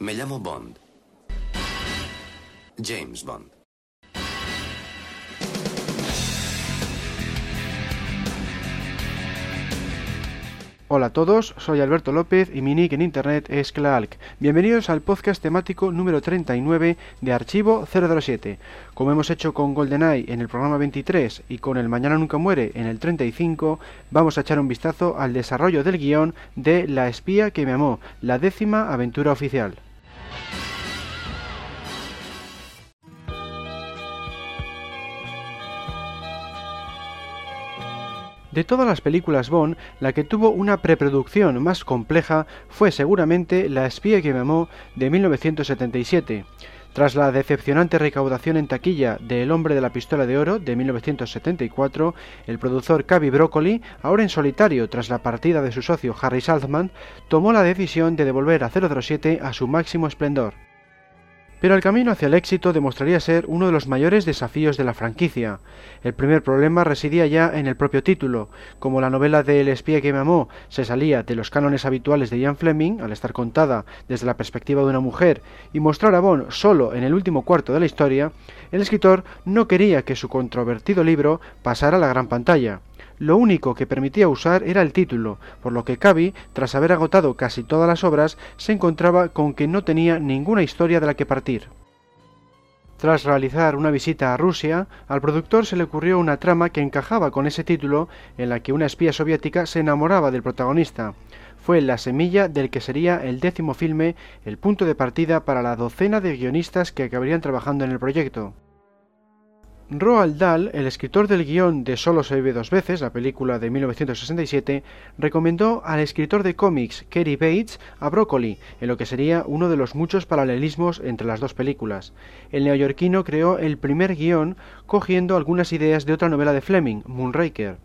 Me llamo Bond. James Bond. Hola a todos, soy Alberto López y mi nick en internet es Clark. Bienvenidos al podcast temático número 39 de Archivo 007. Como hemos hecho con GoldenEye en el programa 23 y con El Mañana Nunca Muere en el 35, vamos a echar un vistazo al desarrollo del guion de La espía que me amó, la décima aventura oficial. De todas las películas Bond, la que tuvo una preproducción más compleja fue seguramente La espía que me amó de 1977. Tras la decepcionante recaudación en taquilla de El hombre de la pistola de oro de 1974, el productor Cavi Broccoli, ahora en solitario tras la partida de su socio Harry Saltzman, tomó la decisión de devolver a 007 a su máximo esplendor. Pero el camino hacia el éxito demostraría ser uno de los mayores desafíos de la franquicia. El primer problema residía ya en el propio título. Como la novela de El espía que me amó se salía de los cánones habituales de Ian Fleming, al estar contada desde la perspectiva de una mujer, y mostrar a Bond solo en el último cuarto de la historia, el escritor no quería que su controvertido libro pasara a la gran pantalla. Lo único que permitía usar era el título, por lo que Cavi, tras haber agotado casi todas las obras, se encontraba con que no tenía ninguna historia de la que partir. Tras realizar una visita a Rusia, al productor se le ocurrió una trama que encajaba con ese título en la que una espía soviética se enamoraba del protagonista. Fue la semilla del que sería el décimo filme, el punto de partida para la docena de guionistas que acabarían trabajando en el proyecto. Roald Dahl, el escritor del guion de Solo se vive dos veces, la película de 1967, recomendó al escritor de cómics Kerry Bates a Broccoli, en lo que sería uno de los muchos paralelismos entre las dos películas. El neoyorquino creó el primer guion cogiendo algunas ideas de otra novela de Fleming, Moonraker.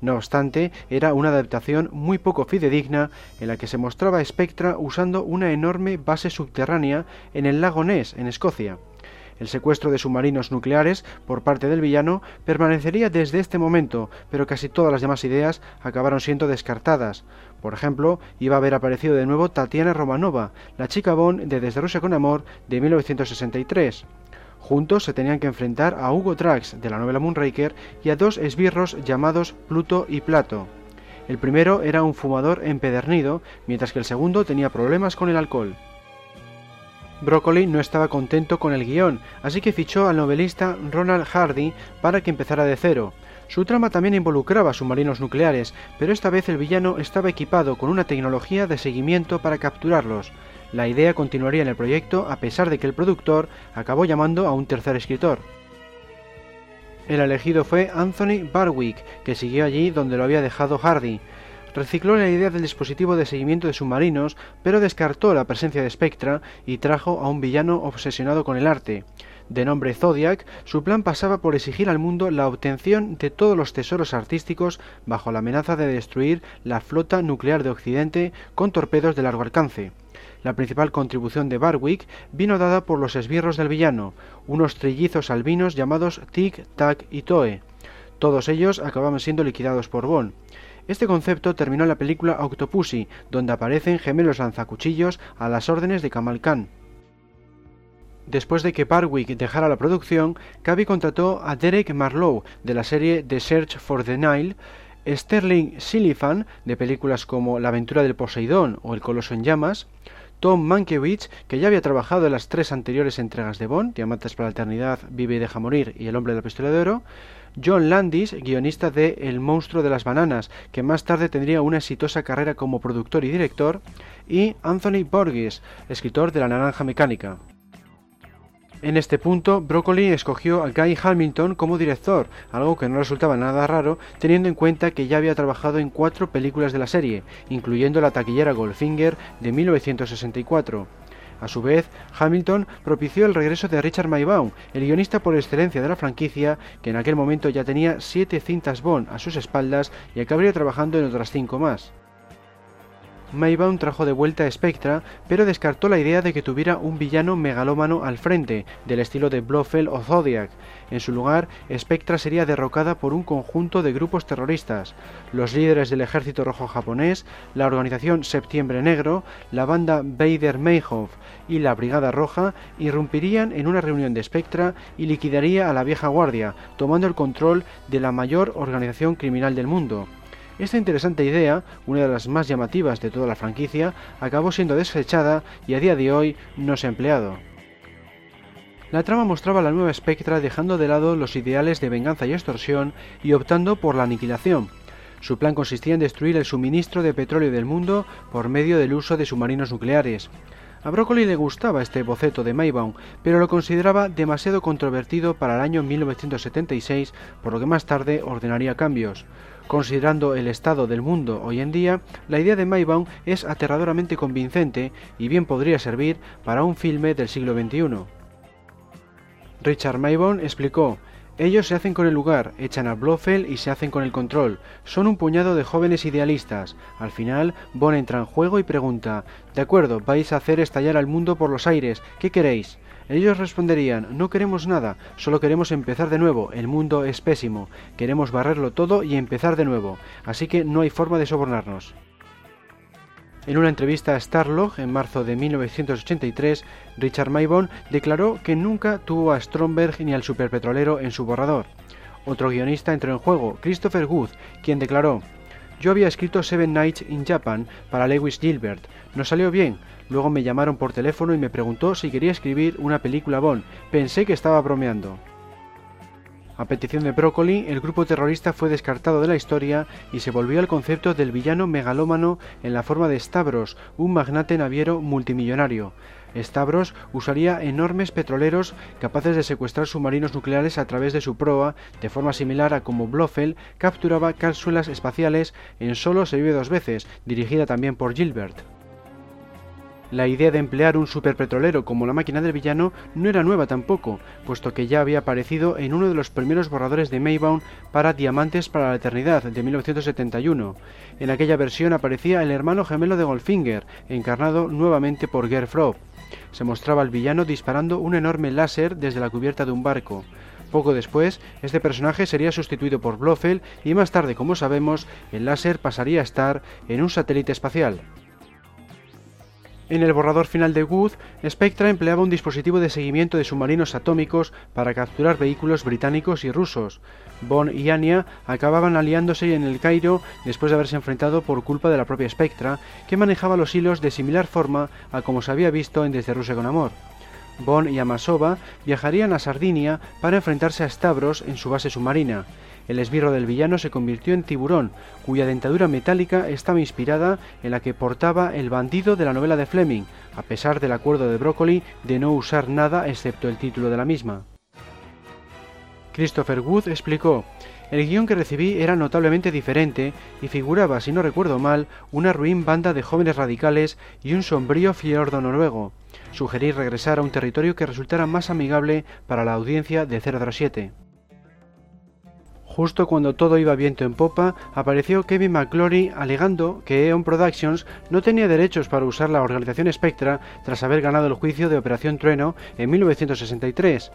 No obstante, era una adaptación muy poco fidedigna en la que se mostraba Spectra usando una enorme base subterránea en el lago Ness, en Escocia. El secuestro de submarinos nucleares por parte del villano permanecería desde este momento, pero casi todas las demás ideas acabaron siendo descartadas. Por ejemplo, iba a haber aparecido de nuevo Tatiana Romanova, la chica Bond de Desde Rusia con Amor de 1963. Juntos se tenían que enfrentar a Hugo Drax de la novela Moonraker y a dos esbirros llamados Pluto y Plato. El primero era un fumador empedernido, mientras que el segundo tenía problemas con el alcohol. Broccoli no estaba contento con el guion, así que fichó al novelista Ronald Hardy para que empezara de cero. Su trama también involucraba submarinos nucleares, pero esta vez el villano estaba equipado con una tecnología de seguimiento para capturarlos. La idea continuaría en el proyecto a pesar de que el productor acabó llamando a un tercer escritor. El elegido fue Anthony Barwick, que siguió allí donde lo había dejado Hardy. Recicló la idea del dispositivo de seguimiento de submarinos, pero descartó la presencia de Spectra y trajo a un villano obsesionado con el arte. De nombre Zodiac, su plan pasaba por exigir al mundo la obtención de todos los tesoros artísticos bajo la amenaza de destruir la flota nuclear de Occidente con torpedos de largo alcance. La principal contribución de Barwick vino dada por los esbirros del villano, unos trillizos albinos llamados Tic, Tac y Toe. Todos ellos acababan siendo liquidados por Bond. Este concepto terminó la película Octopussy, donde aparecen gemelos lanzacuchillos a las órdenes de Kamal Khan. Después de que Barwick dejara la producción, Cavi contrató a Derek Marlowe de la serie The Search for the Nile, Sterling Silifan de películas como La aventura del Poseidón o El coloso en llamas, Tom Mankiewicz, que ya había trabajado en las tres anteriores entregas de Bond, Diamantes para la Eternidad, Vive y Deja Morir y El Hombre de la Pistola de Oro, John Landis, guionista de El monstruo de las bananas, que más tarde tendría una exitosa carrera como productor y director, y Anthony Borges, escritor de La naranja mecánica. En este punto, Broccoli escogió a Guy Hamilton como director, algo que no resultaba nada raro teniendo en cuenta que ya había trabajado en cuatro películas de la serie, incluyendo la taquillera Goldfinger de 1964. A su vez, Hamilton propició el regreso de Richard Maybaum, el guionista por excelencia de la franquicia, que en aquel momento ya tenía siete cintas Bond a sus espaldas y acabaría trabajando en otras cinco más. Maybaum trajo de vuelta a Spectra, pero descartó la idea de que tuviera un villano megalómano al frente, del estilo de Blofeld o Zodiac. En su lugar, Spectra sería derrocada por un conjunto de grupos terroristas, los líderes del Ejército Rojo japonés, la organización Septiembre Negro, la banda Bader Meinhof y la Brigada Roja irrumpirían en una reunión de Spectra y liquidaría a la vieja guardia, tomando el control de la mayor organización criminal del mundo. Esta interesante idea, una de las más llamativas de toda la franquicia, acabó siendo desechada y a día de hoy no se ha empleado. La trama mostraba la nueva Spectra dejando de lado los ideales de venganza y extorsión y optando por la aniquilación. Su plan consistía en destruir el suministro de petróleo del mundo por medio del uso de submarinos nucleares. A Broccoli le gustaba este boceto de Maybaum, pero lo consideraba demasiado controvertido para el año 1976, por lo que más tarde ordenaría cambios. Considerando el estado del mundo hoy en día, la idea de Maybaum es aterradoramente convincente y bien podría servir para un filme del siglo XXI. Richard Maybaum explicó, ellos se hacen con el lugar, echan a Blofeld y se hacen con el control. Son un puñado de jóvenes idealistas. Al final, Bond entra en juego y pregunta, de acuerdo, vais a hacer estallar al mundo por los aires, ¿qué queréis? Ellos responderían, no queremos nada, solo queremos empezar de nuevo, el mundo es pésimo, queremos barrerlo todo y empezar de nuevo, así que no hay forma de sobornarnos. En una entrevista a Starlog en marzo de 1983, Richard Maybaum declaró que nunca tuvo a Stromberg ni al superpetrolero en su borrador. Otro guionista entró en juego, Christopher Good, quien declaró, yo había escrito Seven Nights in Japan para Lewis Gilbert. Nos salió bien. Luego me llamaron por teléfono y me preguntó si quería escribir una película Bond. Pensé que estaba bromeando. A petición de Broccoli, el grupo terrorista fue descartado de la historia y se volvió al concepto del villano megalómano en la forma de Stavros, un magnate naviero multimillonario. Stavros usaría enormes petroleros capaces de secuestrar submarinos nucleares a través de su proa, de forma similar a como Blofeld capturaba cápsulas espaciales en solo se vive dos veces, dirigida también por Gilbert. La idea de emplear un superpetrolero como la máquina del villano no era nueva tampoco, puesto que ya había aparecido en uno de los primeros borradores de Maybaum para Diamantes para la Eternidad de 1971. En aquella versión aparecía el hermano gemelo de Goldfinger, encarnado nuevamente por Gerd Se mostraba al villano disparando un enorme láser desde la cubierta de un barco. Poco después, este personaje sería sustituido por Blofeld y más tarde, como sabemos, el láser pasaría a estar en un satélite espacial. En el borrador final de Wood, Spectra empleaba un dispositivo de seguimiento de submarinos atómicos para capturar vehículos británicos y rusos. Bond y Anya acababan aliándose en el Cairo después de haberse enfrentado por culpa de la propia Spectra, que manejaba los hilos de similar forma a como se había visto en Desde Rusia con Amor. Bond y Amasova viajarían a Sardinia para enfrentarse a Stavros en su base submarina. El esbirro del villano se convirtió en tiburón, cuya dentadura metálica estaba inspirada en la que portaba el bandido de la novela de Fleming, a pesar del acuerdo de Broccoli de no usar nada excepto el título de la misma. Christopher Wood explicó, el guion que recibí era notablemente diferente y figuraba, si no recuerdo mal, una ruin banda de jóvenes radicales y un sombrío fiordo noruego. Sugerí regresar a un territorio que resultara más amigable para la audiencia de 007. Justo cuando todo iba viento en popa, apareció Kevin McClory alegando que Eon Productions no tenía derechos para usar la organización Spectra tras haber ganado el juicio de Operación Trueno en 1963.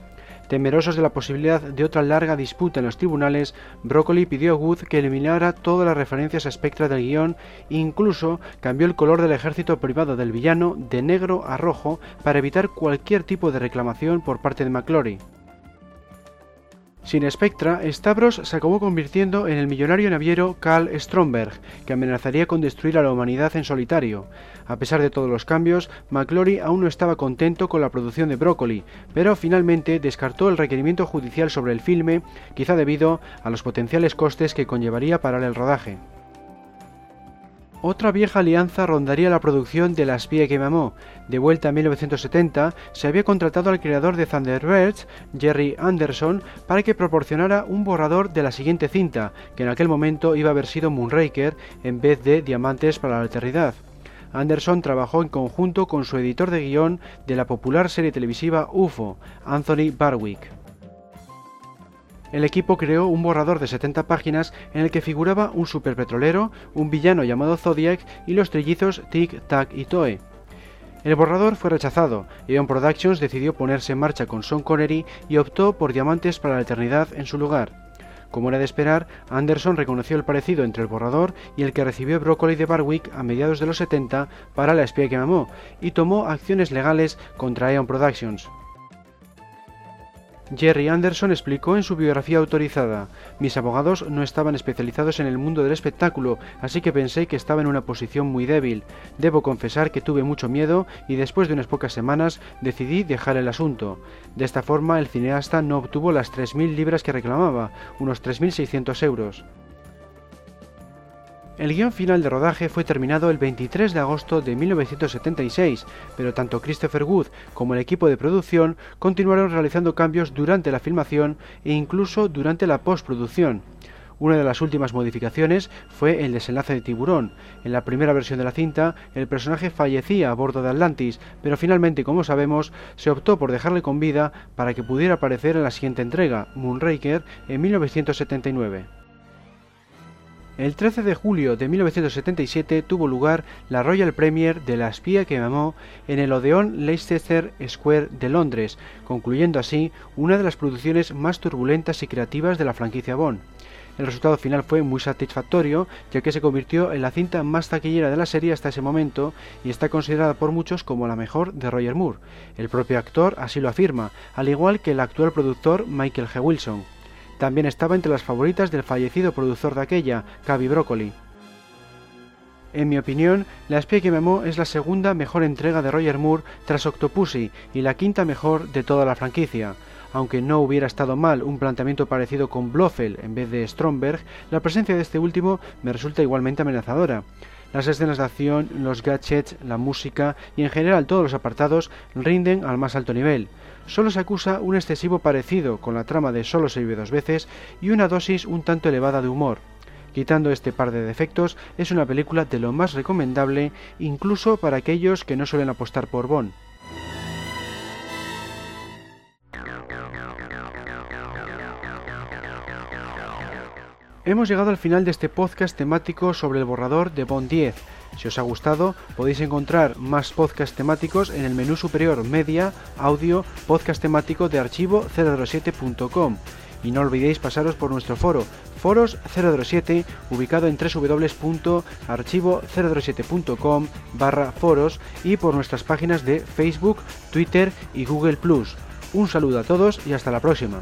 Temerosos de la posibilidad de otra larga disputa en los tribunales, Broccoli pidió a Wood que eliminara todas las referencias a Spectra del guion e incluso cambió el color del ejército privado del villano de negro a rojo para evitar cualquier tipo de reclamación por parte de McClory. Sin Spectra, Stavros se acabó convirtiendo en el millonario naviero Karl Stromberg, que amenazaría con destruir a la humanidad en solitario. A pesar de todos los cambios, McClory aún no estaba contento con la producción de Broccoli, pero finalmente descartó el requerimiento judicial sobre el filme, quizá debido a los potenciales costes que conllevaría parar el rodaje. Otra vieja alianza rondaría la producción de La espía que me. De vuelta en 1970, se había contratado al creador de Thunderbirds, Jerry Anderson, para que proporcionara un borrador de la siguiente cinta, que en aquel momento iba a haber sido Moonraker en vez de Diamantes para la Eternidad. Anderson trabajó en conjunto con su editor de guion de la popular serie televisiva UFO, Anthony Barwick. El equipo creó un borrador de 70 páginas en el que figuraba un superpetrolero, un villano llamado Zodiac y los trillizos Tic Tac y Toe. El borrador fue rechazado, y Eon Productions decidió ponerse en marcha con Sean Connery y optó por Diamantes para la Eternidad en su lugar. Como era de esperar, Anderson reconoció el parecido entre el borrador y el que recibió Broccoli de Barwick a mediados de los 70 para La espía que mamó y tomó acciones legales contra Eon Productions. Jerry Anderson explicó en su biografía autorizada, mis abogados no estaban especializados en el mundo del espectáculo, así que pensé que estaba en una posición muy débil. Debo confesar que tuve mucho miedo y después de unas pocas semanas decidí dejar el asunto. De esta forma el cineasta no obtuvo las 3.000 libras que reclamaba, unos 3.600 euros. El guion final de rodaje fue terminado el 23 de agosto de 1976, pero tanto Christopher Wood como el equipo de producción continuaron realizando cambios durante la filmación e incluso durante la postproducción. Una de las últimas modificaciones fue el desenlace de Tiburón. En la primera versión de la cinta, el personaje fallecía a bordo de Atlantis, pero finalmente, como sabemos, se optó por dejarle con vida para que pudiera aparecer en la siguiente entrega, Moonraker, en 1979. El 13 de julio de 1977 tuvo lugar la Royal Premiere de La espía que mamó en el Odeon Leicester Square de Londres, concluyendo así una de las producciones más turbulentas y creativas de la franquicia Bond. El resultado final fue muy satisfactorio, ya que se convirtió en la cinta más taquillera de la serie hasta ese momento y está considerada por muchos como la mejor de Roger Moore. El propio actor así lo afirma, al igual que el actual productor Michael G. Wilson. También estaba entre las favoritas del fallecido productor de aquella, Cavi Broccoli. En mi opinión, La espía que me amó es la segunda mejor entrega de Roger Moore tras Octopussy y la quinta mejor de toda la franquicia. Aunque no hubiera estado mal un planteamiento parecido con Blofeld en vez de Stromberg, la presencia de este último me resulta igualmente amenazadora. Las escenas de acción, los gadgets, la música y en general todos los apartados rinden al más alto nivel. Solo se acusa un excesivo parecido con la trama de Solo se vive dos veces y una dosis un tanto elevada de humor. Quitando este par de defectos, es una película de lo más recomendable incluso para aquellos que no suelen apostar por Bond. Hemos llegado al final de este podcast temático sobre el borrador de Bond 10. Si os ha gustado, podéis encontrar más podcasts temáticos en el menú superior Media, Audio, Podcast temático de archivo 007.com. Y no olvidéis pasaros por nuestro foro, Foros 007, ubicado en www.archivo007.com barra foros y por nuestras páginas de Facebook, Twitter y Google ⁇ Un saludo a todos y hasta la próxima.